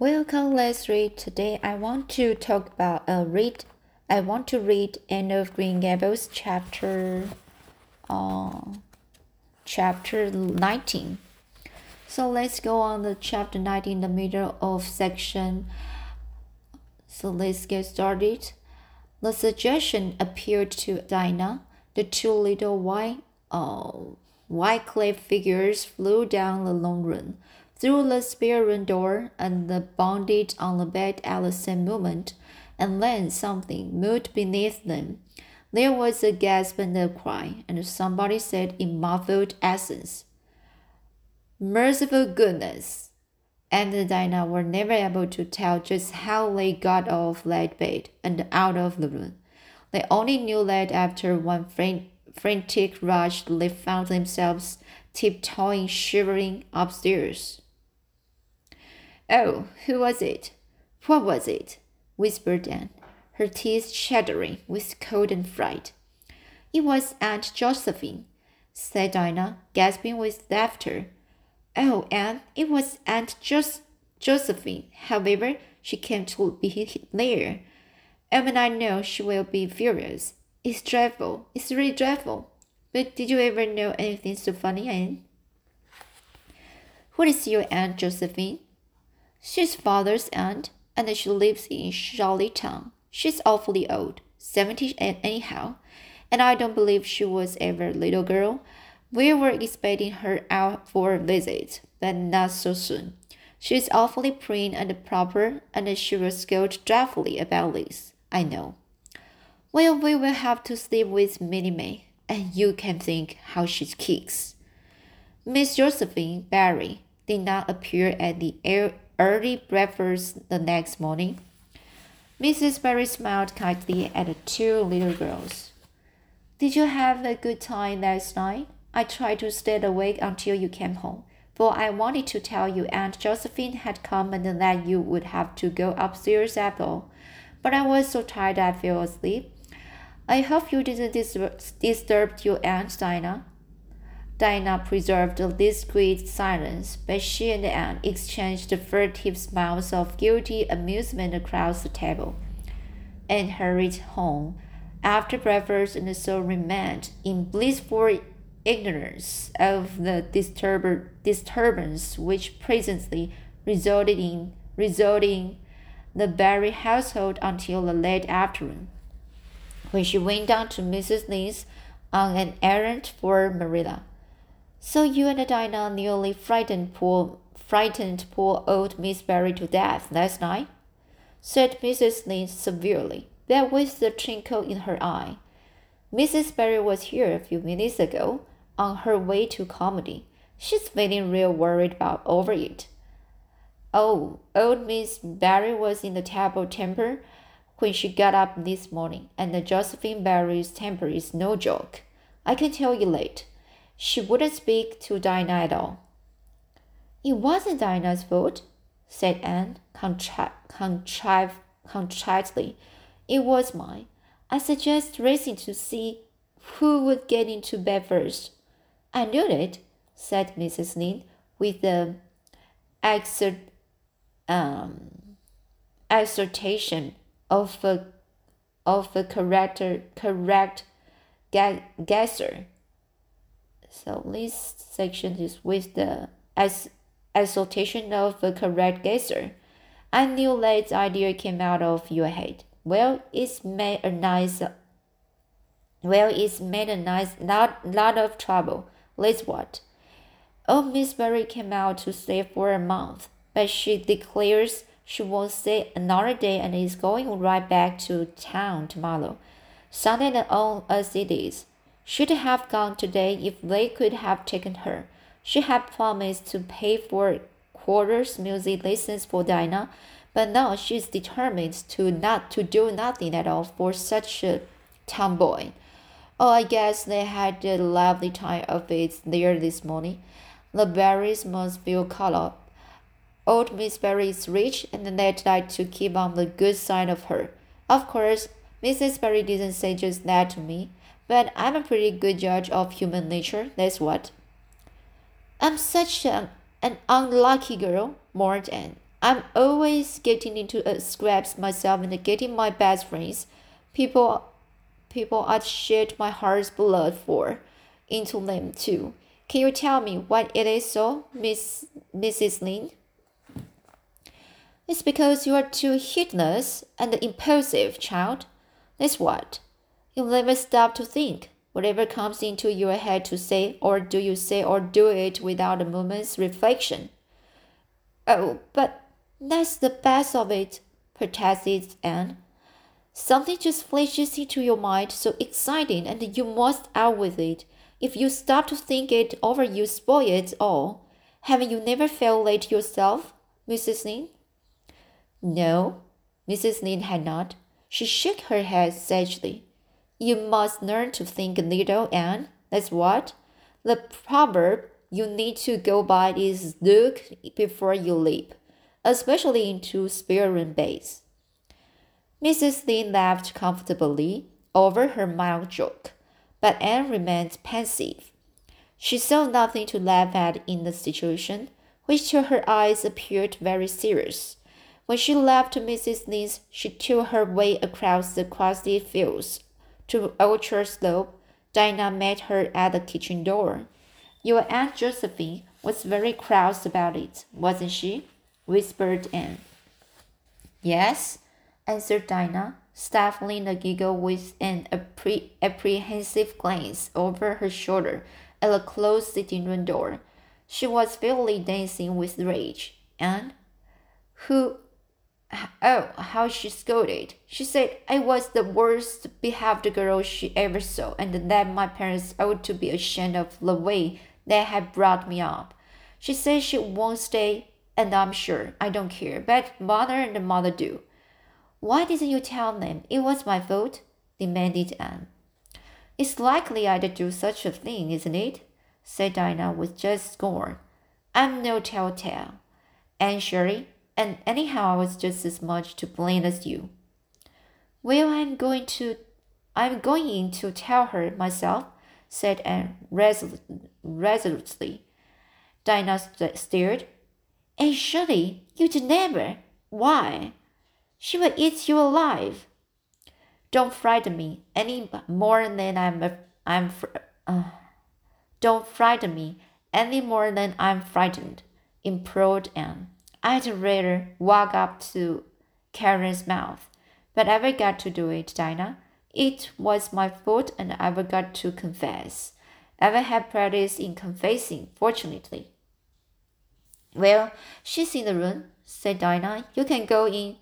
Welcome, let's read. Today I want to talk about a uh, read. I want to read Anne of Green Gables chapter, uh, chapter 19. So let's go on the chapter 19 in the middle of section. So let's get started. The suggestion appealed to Dinah. The two little white, uh, white clay figures flew down the long run through the spare room door and bounded on the bed at the same moment, and then something moved beneath them. There was a gasp and a cry, and somebody said in muffled accents, Merciful goodness! And Dinah were never able to tell just how they got off that bed and out of the room. They only knew that after one frantic rush, they found themselves tiptoeing, shivering upstairs. Oh, who was it? What was it? whispered Anne, her teeth chattering with cold and fright. It was Aunt Josephine, said Dinah, gasping with laughter. Oh, Anne, it was Aunt Jos- Josephine. However, she came to be there. and I know she will be furious. It's dreadful. It's really dreadful. But did you ever know anything so funny, Anne? What is your Aunt Josephine? She's father's aunt, and she lives in Charlottetown. She's awfully old, seventy anyhow, and I don't believe she was ever a little girl. We were expecting her out for a visit, but not so soon. She's awfully prim and proper, and she will scold dreadfully about this, I know. Well, we will have to sleep with Minnie May, and you can think how she kicks. Miss Josephine Barry did not appear at the air early breakfast the next morning. Mrs. Barry smiled kindly at the two little girls. Did you have a good time last night? I tried to stay awake until you came home, for I wanted to tell you Aunt Josephine had come and that you would have to go upstairs after all. But I was so tired I fell asleep. I hope you didn't dis- disturb your Aunt Dinah. Dinah preserved a discreet silence, but she and Anne exchanged furtive smiles of guilty amusement across the table, and hurried home after breakfast and so remained in blissful ignorance of the disturb disturbance which presently resulted in resulting the Barry household until the late afternoon, when she went down to Mrs. Lynde's on an errand for Marilla. So you and Dinah nearly frightened poor frightened poor old Miss Barry to death last night? said Mrs. Lynde severely, but with a twinkle in her eye. Mrs. Barry was here a few minutes ago, on her way to Carmody. She's feeling real worried about over it. Oh, old Miss Barry was in a terrible temper when she got up this morning, and Josephine Barry's temper is no joke. I can tell you late. She wouldn't speak to Dinah at all. It wasn't Dinah's fault, said Anne contri- contri- contritely. It was mine. I suggest racing to see who would get into bed first. I knew it, said Mrs. Lynde with the exert, um, exhortation of a, of a corrector, correct guesser. So this section is with the as exaltation of the correct guesser. I knew that idea came out of your head. Well, it's made a nice. Well, it's made a nice lot lot of trouble. Let's what? Oh, Miss Barry came out to stay for a month, but she declares she won't stay another day and is going right back to town tomorrow. Sunday and all as it is should have gone today if they could have taken her. She had promised to pay for quarters music lessons for Dinah, but now she's determined to not to do nothing at all for such a tomboy. Oh, I guess they had a lovely time of it there this morning. The Barrys must feel up. Old Miss Barry is rich, and they'd like to keep on the good side of her. Of course, Mrs. Barry didn't say just that to me. But I'm a pretty good judge of human nature, that's what. I'm such an, an unlucky girl, mourned Anne. I'm always getting into scraps myself and getting my best friends, people, people I'd shed my heart's blood for, into them too. Can you tell me why it is so, Miss Mrs. Lynde? It's because you are too heedless and impulsive, child. That's what. You never stop to think. Whatever comes into your head to say, or do you say or do it without a moment's reflection? Oh, but that's the best of it, protested Anne. Something just flashes into your mind so exciting and you must out with it. If you stop to think it over, you spoil it all. Haven't you never felt late yourself, Mrs. Lynde? No, Mrs. Lynde had not. She shook her head sagely. You must learn to think a little, Anne. That's what. The proverb you need to go by is look before you leap, especially into spare-room beds. Mrs. Lynde laughed comfortably over her mild joke, but Anne remained pensive. She saw nothing to laugh at in the situation, which to her eyes appeared very serious. When she left Mrs. Lynde's, she took her way across the grassy fields to Orchard Slope. Dinah met her at the kitchen door. Your Aunt Josephine was very cross about it, wasn't she? whispered Anne. Yes, answered Dinah, stifling a giggle with an appre apprehensive glance over her shoulder at the closed sitting room door. She was fairly dancing with rage. And who Oh, how she scolded. She said I was the worst behaved girl she ever saw, and that my parents ought to be ashamed of the way they had brought me up. She said she won't stay, and I'm sure I don't care, but mother and mother do. Why didn't you tell them it was my fault? demanded Anne. It's likely I'd do such a thing, isn't it? said Dinah with just scorn. I'm no telltale. Anne Shirley, and anyhow I was just as much to blame as you. Well, I'm going to, I'm going in to tell her myself, said Anne resolutely. Dinah stared. And surely you'd never. Why? She will eat you alive. Don't frighten me any more than I'm. I'm. Uh, don't frighten me any more than I'm frightened, implored Anne. I'd rather walk up to Karen's mouth, but I got to do it, Dinah. It was my fault and I got to confess. I've had practice in confessing, fortunately. Well, she's in the room, said Dinah. You can go in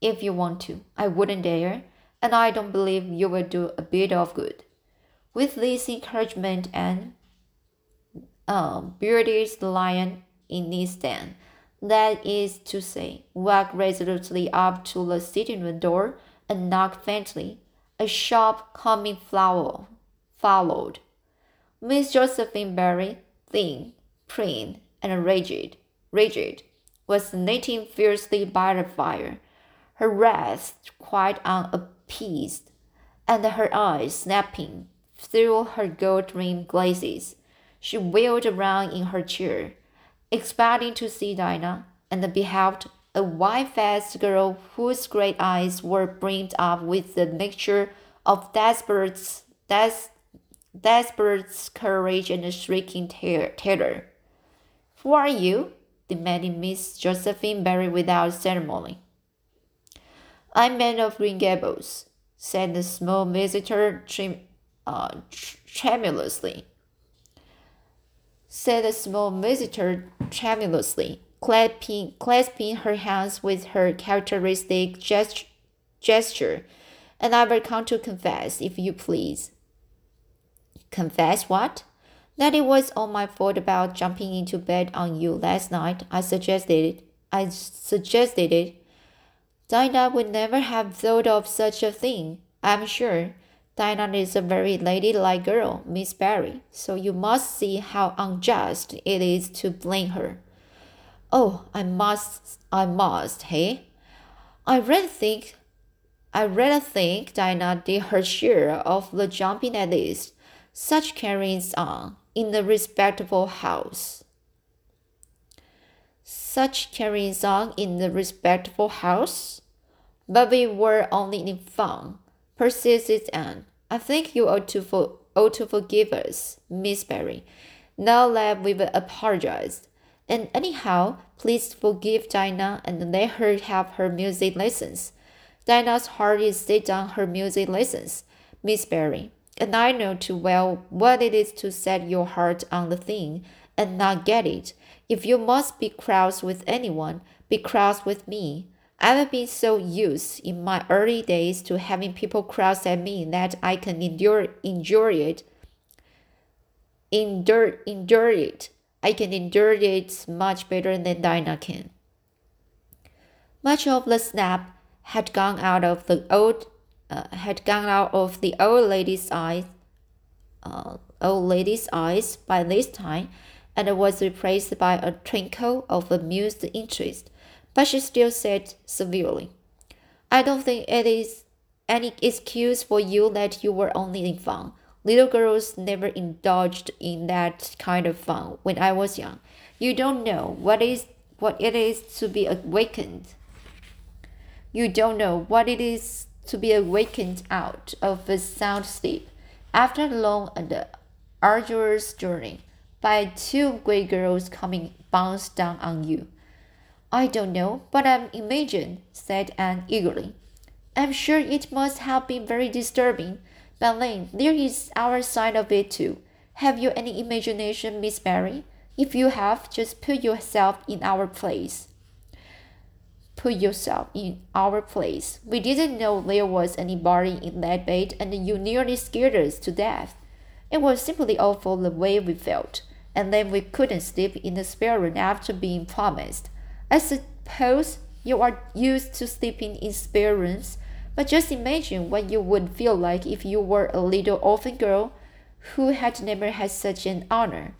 if you want to. I wouldn't dare, and I don't believe you will do a bit of good. With this encouragement and um, Beardy's lion in his den, that is to say, walk resolutely up to the sitting room door and knock faintly. A sharp, coming flower followed. Miss Josephine Barry, thin, prim, and rigid, rigid, was knitting fiercely by the fire, her wrath quite unappeased, and her eyes snapping through her gold-rimmed glasses. She wheeled around in her chair expecting to see Dinah, and beheld a white-faced girl whose great eyes were brimmed up with the mixture of desperate, des, desperate courage and shrieking terror. Who are you? demanded Miss Josephine Barry without ceremony. I'm Anne of Green Gables, said the small visitor uh, tremulously said the small visitor tremulously, clasping, clasping her hands with her characteristic gest gesture. And I will come to confess, if you please. Confess what? That it was all my fault about jumping into bed on you last night. I suggested it. I suggested it. Dinah would never have thought of such a thing, I'm sure. Dinah is a very ladylike girl, Miss Barry, so you must see how unjust it is to blame her. Oh, I must, I must, hey? I really think, I really think Dinah did her share of the jumping at least. Such carryings on in a respectable house. such carryings on in the respectable house? But we were only in fun, persisted Anne. I think you ought to, for, ought to forgive us, Miss Barry, now that we've apologized. And anyhow, please forgive Dinah and let her have her music lessons. Dinah's heart is set on her music lessons, Miss Barry, and I know too well what it is to set your heart on the thing and not get it. If you must be cross with anyone, be cross with me. I've been so used in my early days to having people cross at me that I can endure endure it. Endure endure it. I can endure it much better than Dinah can. Much of the snap had gone out of the old uh, had gone out of the old lady's eyes uh, old lady's eyes by this time and was replaced by a twinkle of amused interest, but she still said severely, I don't think it is any excuse for you that you were only in fun. Little girls never indulged in that kind of fun when I was young. You don't know what is what it is to be awakened. You don't know what it is to be awakened out of a sound sleep after a long and arduous journey by two great girls coming bounce down on you. I don't know, but I'm imagined, said Anne eagerly. I'm sure it must have been very disturbing. But there is our side of it too. Have you any imagination, Miss Barry? If you have, just put yourself in our place. Put yourself in our place. We didn't know there was anybody in that bed, and you nearly scared us to death. It was simply awful the way we felt, and then we couldn't sleep in the spare room after being promised. I suppose you are used to sleeping in spare rooms, but just imagine what you would feel like if you were a little orphan girl who had never had such an honor.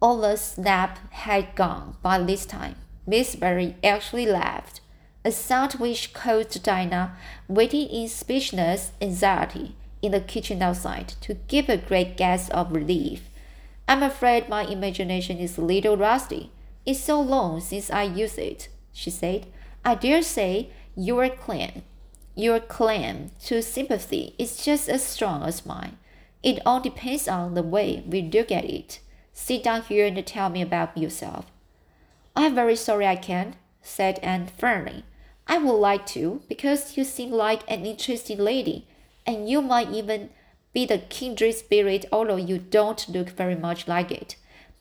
All the snap had gone by this time. Miss Barry actually laughed, a sound which caused Dinah, waiting in speechless anxiety, in the kitchen outside to give a great gasp of relief. I'm afraid my imagination is a little rusty. It's so long since I used it, she said. I dare say your claim, your claim to sympathy is just as strong as mine. It all depends on the way we look at it. Sit down here and tell me about yourself. I'm very sorry I can't, said Anne firmly. I would like to, because you seem like an interesting lady and you might even be the kindred spirit, although you don't look very much like it.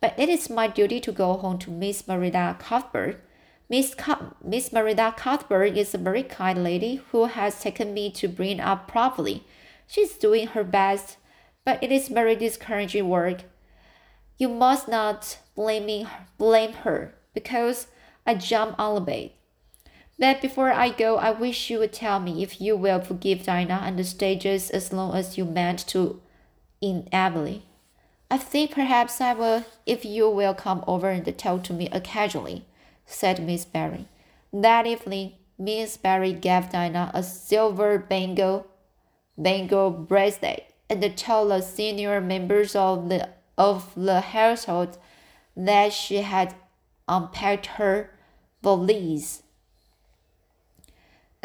But it is my duty to go home to Miss Marilla Cuthbert. Miss, Miss Marilla Cuthbert is a very kind lady who has taken me to bring up properly. She's doing her best, but it is very discouraging work. You must not blame, me blame her because I jumped on the bed. But before I go, I wish you would tell me if you will forgive Dinah and the stages as long as you meant to in Emily. I think perhaps I will if you will come over and talk to me occasionally, said Miss Barry. That evening, Miss Barry gave Dinah a silver bangle, bangle bracelet and told the senior members of the of the household that she had unpacked her valise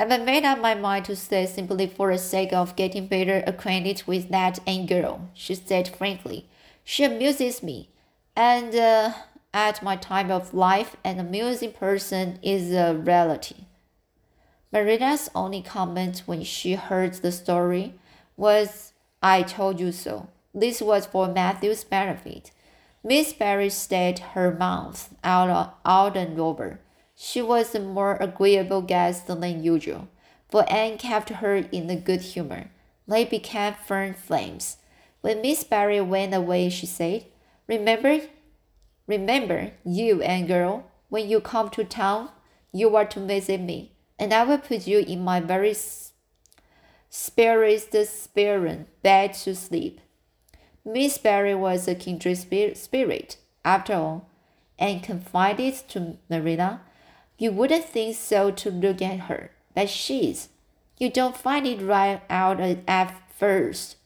I've made up my mind to stay simply for the sake of getting better acquainted with that Anne girl, she said frankly. She amuses me, and uh, at my time of life, an amusing person is a reality. Marilla's only comment when she heard the story was, I told you so. This was for Matthew's benefit. Miss Barry stayed her mouth out, out and over. She was a more agreeable guest than usual, for Anne kept her in a good humor. They became firm flames. When Miss Barry went away, she said, Remember, remember, you and girl, when you come to town, you are to visit me, and I will put you in my very sparest spirit bed to sleep. Miss Barry was a kindred spirit, after all, and confided to Marilla you wouldn't think so to look at her, but she's. You don't find it right out at first,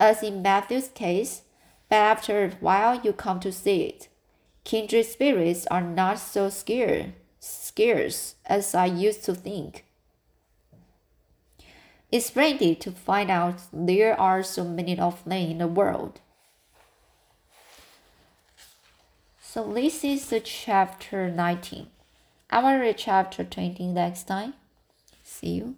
as in Matthew's case, but after a while you come to see it. Kindred spirits are not so scarce, scarce as I used to think. It's splendid to find out there are so many of them in the world. So this is the chapter 19. I will read chapter 20 next time. See you.